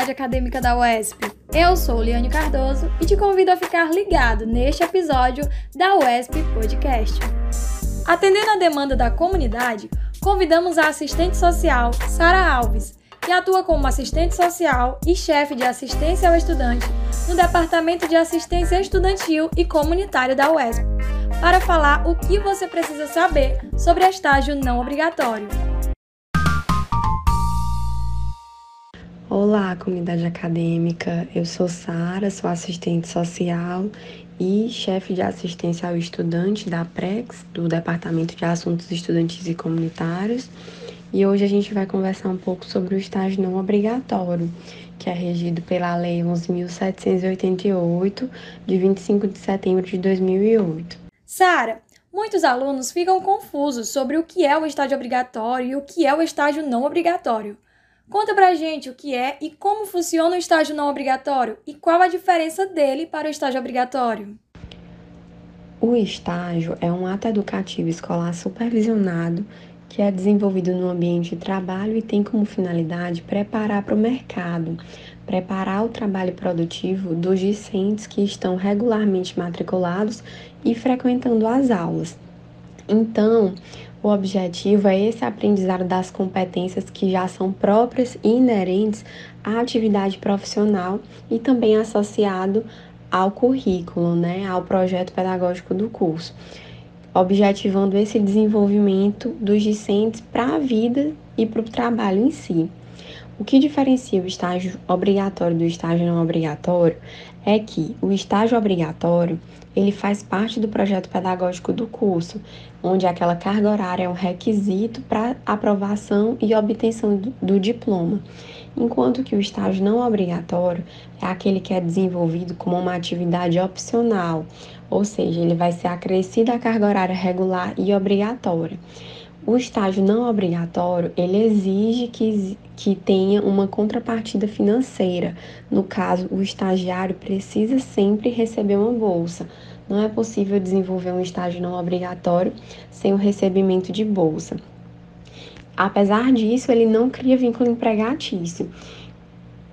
acadêmica da UESP. Eu sou Liane Cardoso e te convido a ficar ligado neste episódio da UESP Podcast. Atendendo a demanda da comunidade, convidamos a assistente social Sara Alves, que atua como assistente social e chefe de assistência ao estudante no Departamento de Assistência Estudantil e Comunitário da UESP, para falar o que você precisa saber sobre estágio não obrigatório. Olá, comunidade acadêmica. Eu sou Sara, sou assistente social e chefe de assistência ao estudante da PREX, do Departamento de Assuntos Estudantis e Comunitários. E hoje a gente vai conversar um pouco sobre o estágio não obrigatório, que é regido pela Lei 11.788, de 25 de setembro de 2008. Sara, muitos alunos ficam confusos sobre o que é o estágio obrigatório e o que é o estágio não obrigatório. Conta pra gente o que é e como funciona o estágio não obrigatório e qual a diferença dele para o estágio obrigatório. O estágio é um ato educativo escolar supervisionado que é desenvolvido no ambiente de trabalho e tem como finalidade preparar para o mercado, preparar o trabalho produtivo dos discentes que estão regularmente matriculados e frequentando as aulas. Então, o objetivo é esse aprendizado das competências que já são próprias e inerentes à atividade profissional e também associado ao currículo, né, ao projeto pedagógico do curso, objetivando esse desenvolvimento dos discentes para a vida e para o trabalho em si. O que diferencia o estágio obrigatório do estágio não obrigatório é que o estágio obrigatório ele faz parte do projeto pedagógico do curso, onde aquela carga horária é um requisito para aprovação e obtenção do, diploma, enquanto que o estágio não obrigatório é aquele que é desenvolvido como uma atividade opcional, ou seja, ele vai ser acrescido à carga horária regular e obrigatória. O estágio não obrigatório, ele exige que, que tenha uma contrapartida financeira. No caso, o estagiário precisa sempre receber uma bolsa. Não é possível desenvolver um estágio não obrigatório sem o recebimento de bolsa. Apesar disso, ele não cria vínculo empregatício.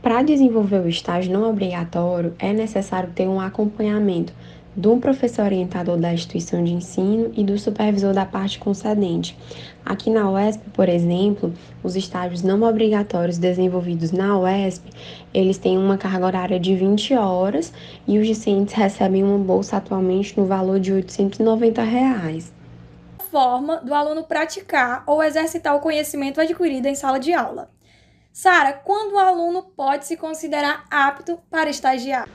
Para desenvolver o estágio não obrigatório, é necessário ter um acompanhamento do professor orientador da instituição de ensino e do supervisor da parte concedente. Aqui na UESP, por exemplo, os estágios não obrigatórios desenvolvidos na UESP, eles têm uma carga horária de 20 horas e os discentes recebem uma bolsa atualmente no valor de 890 reais. Forma do aluno praticar ou exercitar o conhecimento adquirido em sala de aula. Sara, quando o aluno pode se considerar apto para estagiar?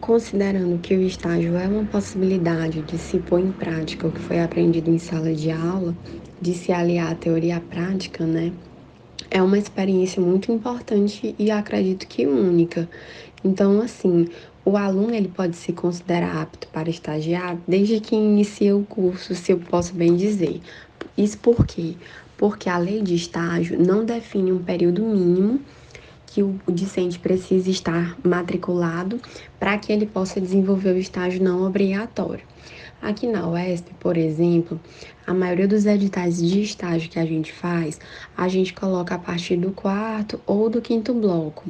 Considerando que o estágio é uma possibilidade de se pôr em prática o que foi aprendido em sala de aula, de se aliar à teoria à prática, né? É uma experiência muito importante e acredito que única. Então, assim, o aluno ele pode se considerar apto para estagiar desde que inicia o curso, se eu posso bem dizer. Isso por quê? Porque a lei de estágio não define um período mínimo que o discente precisa estar matriculado para que ele possa desenvolver o estágio não obrigatório. Aqui na UESP, por exemplo, a maioria dos editais de estágio que a gente faz, a gente coloca a partir do quarto ou do quinto bloco.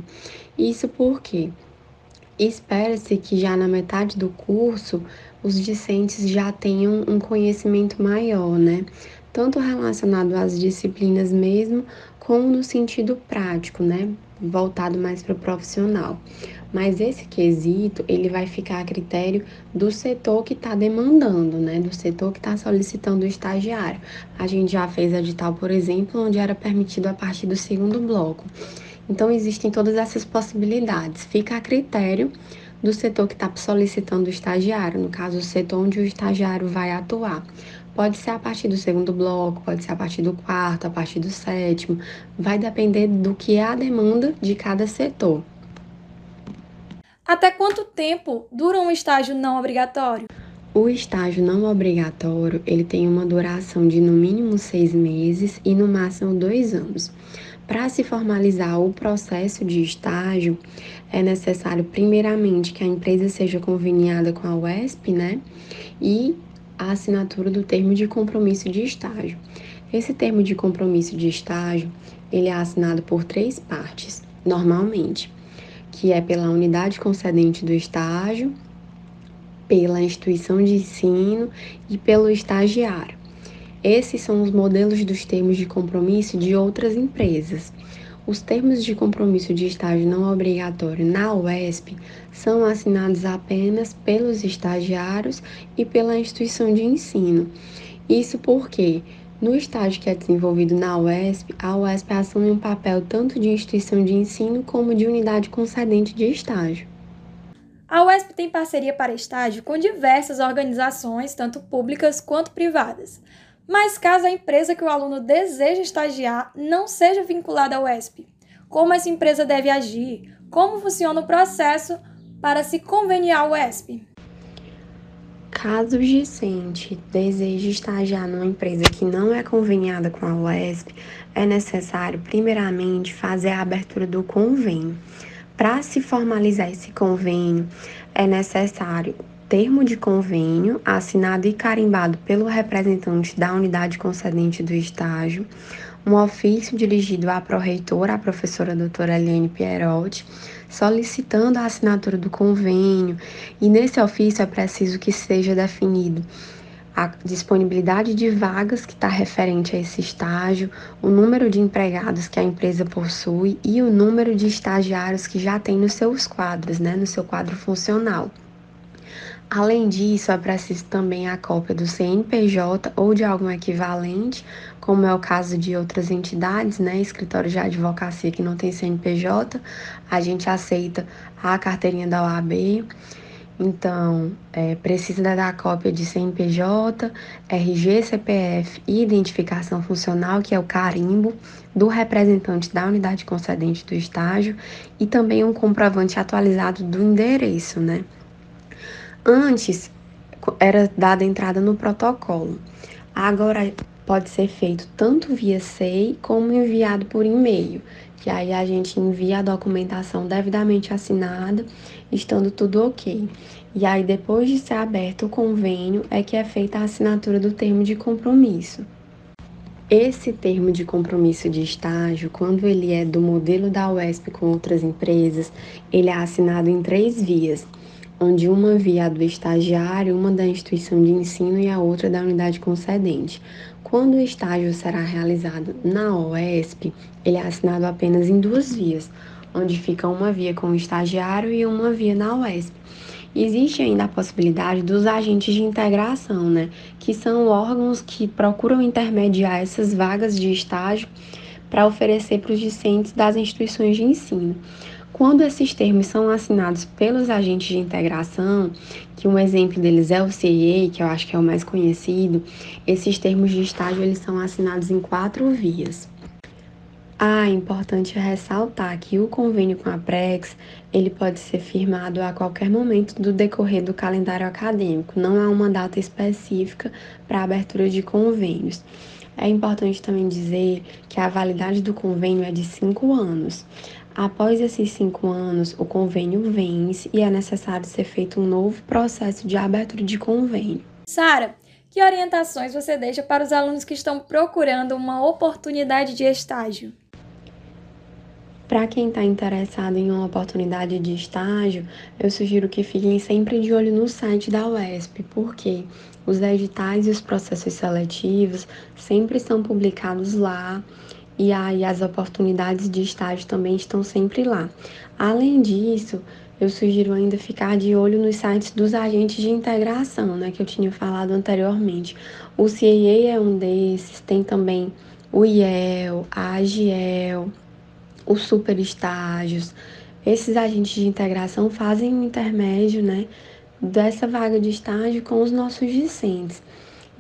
Isso porque espera-se que já na metade do curso os discentes já tenham um conhecimento maior, né? Tanto relacionado às disciplinas mesmo, como no sentido prático, né? voltado mais para o profissional. Mas esse quesito, ele vai ficar a critério do setor que está demandando, né? Do setor que está solicitando o estagiário. A gente já fez edital, por exemplo, onde era permitido a partir do segundo bloco. Então, existem todas essas possibilidades. Fica a critério do setor que está solicitando o estagiário, no caso, o setor onde o estagiário vai atuar. Pode ser a partir do segundo bloco, pode ser a partir do quarto, a partir do sétimo. Vai depender do que é a demanda de cada setor. Até quanto tempo dura um estágio não obrigatório? O estágio não obrigatório ele tem uma duração de no mínimo seis meses e no máximo dois anos. Para se formalizar o processo de estágio, é necessário, primeiramente, que a empresa seja conveniada com a UESP, né? E a assinatura do termo de compromisso de estágio. Esse termo de compromisso de estágio, ele é assinado por três partes, normalmente. que é pela unidade concedente do estágio, pela instituição de ensino e pelo estagiário. Esses são os modelos dos termos de compromisso de outras empresas. Os termos de compromisso de estágio não obrigatório na UESP são assinados apenas pelos estagiários e pela instituição de ensino. Isso porque, no estágio que é desenvolvido na UESP, a UESP assume um papel tanto de instituição de ensino como de unidade concedente de estágio. A UESP tem parceria para estágio com diversas organizações, tanto públicas quanto privadas. Mas caso a empresa que o aluno deseja estagiar não seja vinculada ao ESP, como essa empresa deve agir? Como funciona o processo para se conveniar ao ESP? Caso o discente deseje estagiar numa empresa que não é conveniada com a UESP, é necessário, primeiramente, fazer a abertura do convênio. Para se formalizar esse convênio, é necessário termo de convênio assinado e carimbado pelo representante da unidade concedente do estágio, um ofício dirigido à pró-reitora, a professora doutora Eliane Pierotti, solicitando a assinatura do convênio, e nesse ofício é preciso que seja definido a disponibilidade de vagas que está referente a esse estágio, o número de empregados que a empresa possui e o número de estagiários que já tem nos seus quadros, né, no seu quadro funcional. Além disso, é preciso também a cópia do CNPJ ou de algum equivalente, como é o caso de outras entidades, né? Escritório de advocacia que não tem CNPJ, a gente aceita a carteirinha da OAB. Então, é, precisa da cópia de CNPJ, RG, CPF e identificação funcional, que é o carimbo do representante da unidade concedente do estágio, e também um comprovante atualizado do endereço, né? Antes era dada entrada no protocolo. Agora pode ser feito tanto via SEI como enviado por e-mail, que aí a gente envia a documentação devidamente assinada, estando tudo ok. E aí depois de ser aberto o convênio é que é feita a assinatura do termo de compromisso. Esse termo de compromisso de estágio, quando ele é do modelo da UESP com outras empresas, ele é assinado em três vias onde uma via do estagiário, uma da instituição de ensino e a outra da unidade concedente. Quando o estágio será realizado na OESP, ele é assinado apenas em duas vias, onde fica uma via com o estagiário e uma via na OESP. Existe ainda a possibilidade dos agentes de integração, né, que são órgãos que procuram intermediar essas vagas de estágio para oferecer para os discentes das instituições de ensino. Quando esses termos são assinados pelos agentes de integração, que um exemplo deles é o CIE, que eu acho que é o mais conhecido, esses termos de estágio eles são assinados em quatro vias. Ah, é importante ressaltar que o convênio com a Prex, ele pode ser firmado a qualquer momento do decorrer do calendário acadêmico, não há uma data específica para abertura de convênios. É importante também dizer que a validade do convênio é de cinco anos. Após esses cinco anos, o convênio vence e é necessário ser feito um novo processo de abertura de convênio. Sara, que orientações você deixa para os alunos que estão procurando uma oportunidade de estágio? Para quem está interessado em uma oportunidade de estágio, eu sugiro que fiquem sempre de olho no site da UESP, porque os editais e os processos seletivos sempre são publicados lá e aí as oportunidades de estágio também estão sempre lá. Além disso, eu sugiro ainda ficar de olho nos sites dos agentes de integração, né, que eu tinha falado anteriormente. O CIE é um desses, tem também o IEL, a AGIEL, os super estágios. Esses agentes de integração fazem o um intermédio, né, dessa vaga de estágio com os nossos discentes.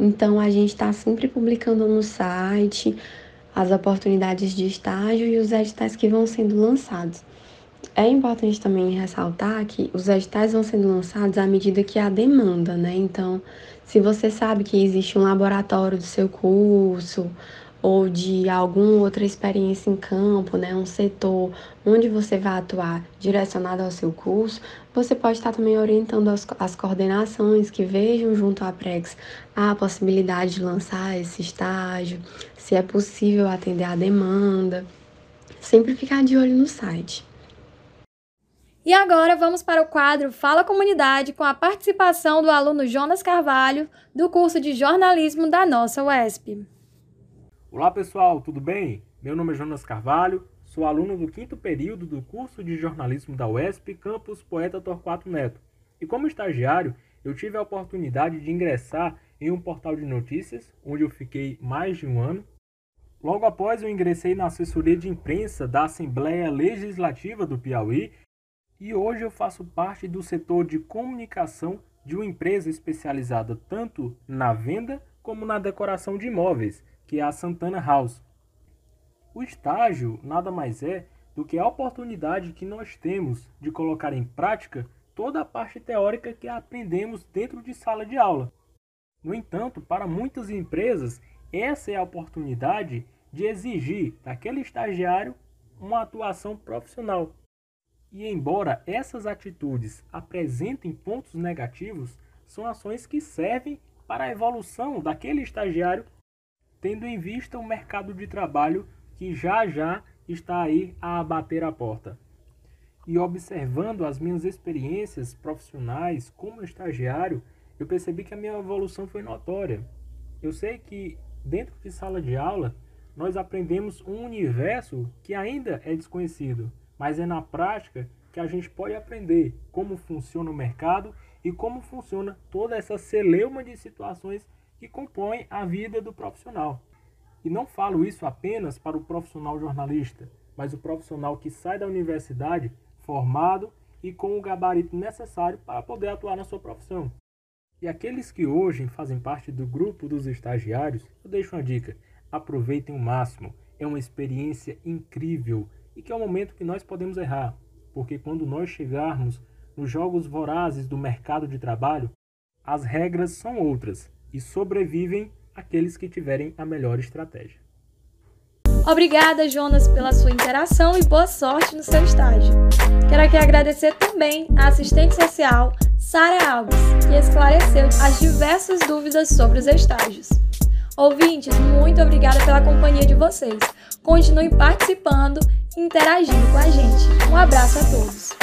Então, a gente está sempre publicando no site, as oportunidades de estágio e os editais que vão sendo lançados. É importante também ressaltar que os editais vão sendo lançados à medida que há demanda, né? Então, se você sabe que existe um laboratório do seu curso ou de alguma outra experiência em campo, né, um setor onde você vai atuar direcionado ao seu curso, você pode estar também orientando as, as coordenações que vejam junto à Prex a possibilidade de lançar esse estágio, se é possível atender a demanda. Sempre ficar de olho no site. E agora vamos para o quadro Fala Comunidade com a participação do aluno Jonas Carvalho, do curso de jornalismo da nossa UESP. Olá pessoal, tudo bem? Meu nome é Jonas Carvalho, sou aluno do quinto período do curso de jornalismo da UESP, campus Poeta Torquato Neto. E como estagiário, eu tive a oportunidade de ingressar em um portal de notícias, onde eu fiquei mais de um ano. Logo após, eu ingressei na assessoria de imprensa da Assembleia Legislativa do Piauí e hoje eu faço parte do setor de comunicação de uma empresa especializada tanto na venda como na decoração de imóveis, que é a Santana House. O estágio nada mais é do que a oportunidade que nós temos de colocar em prática toda a parte teórica que aprendemos dentro de sala de aula. No entanto, para muitas empresas, essa é a oportunidade de exigir daquele estagiário uma atuação profissional. E embora essas atitudes apresentem pontos negativos, são ações que servem para a evolução daquele estagiário, tendo em vista o mercado de trabalho que já já está aí a bater a porta. E observando as minhas experiências profissionais como estagiário, eu percebi que a minha evolução foi notória. Eu sei que dentro de sala de aula nós aprendemos um universo que ainda é desconhecido mas é na prática que a gente pode aprender como funciona o mercado e como funciona toda essa celeuma de situações que compõem a vida do profissional. E não falo isso apenas para o profissional jornalista, mas o profissional que sai da universidade formado e com o gabarito necessário para poder atuar na sua profissão. E aqueles que hoje fazem parte do grupo dos estagiários, eu deixo uma dica: aproveitem o máximo. É uma experiência incrível e que é o momento que nós podemos errar, porque quando nós chegarmos nos jogos vorazes do mercado de trabalho, as regras são outras e sobrevivem aqueles que tiverem a melhor estratégia. Obrigada, Jonas, pela sua interação e boa sorte no seu estágio. Quero aqui agradecer também à assistente social Sara Alves, que esclareceu as diversas dúvidas sobre os estágios. Ouvintes, muito obrigada pela companhia de vocês. Continuem participando e interagindo com a gente. Um abraço a todos.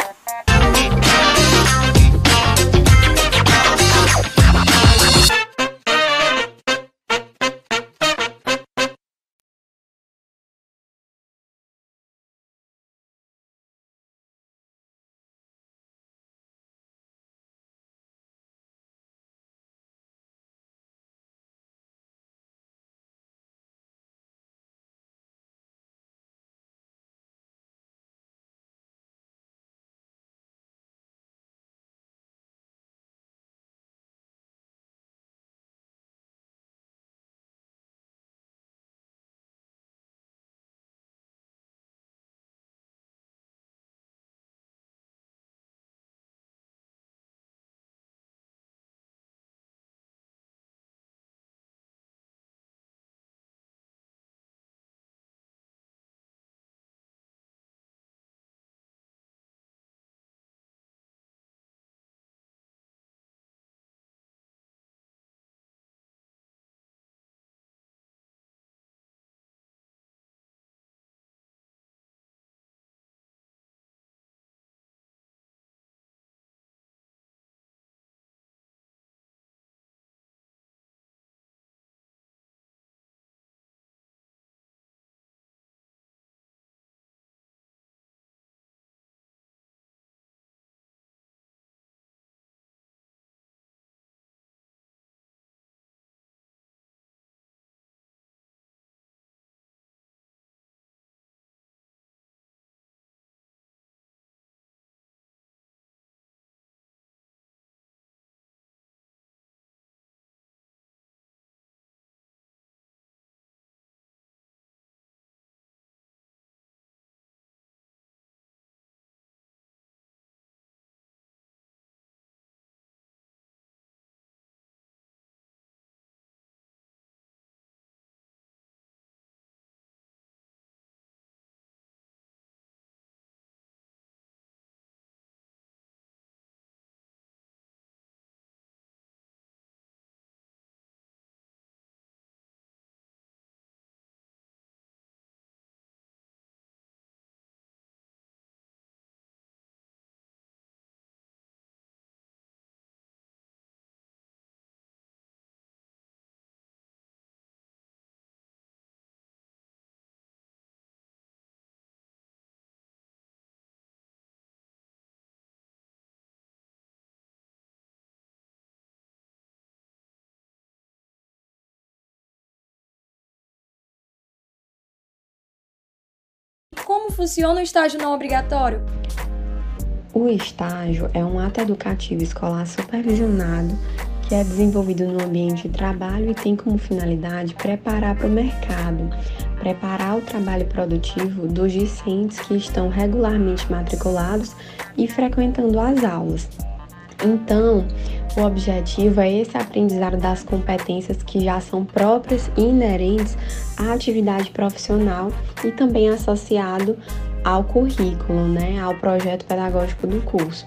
Funciona o estágio não obrigatório? O estágio é um ato educativo escolar supervisionado que é desenvolvido no ambiente de trabalho e tem como finalidade preparar para o mercado, preparar o trabalho produtivo dos discentes que estão regularmente matriculados e frequentando as aulas. Então, o objetivo é esse aprendizado das competências que já são próprias e inerentes à atividade profissional e também associado ao currículo, né, ao projeto pedagógico do curso.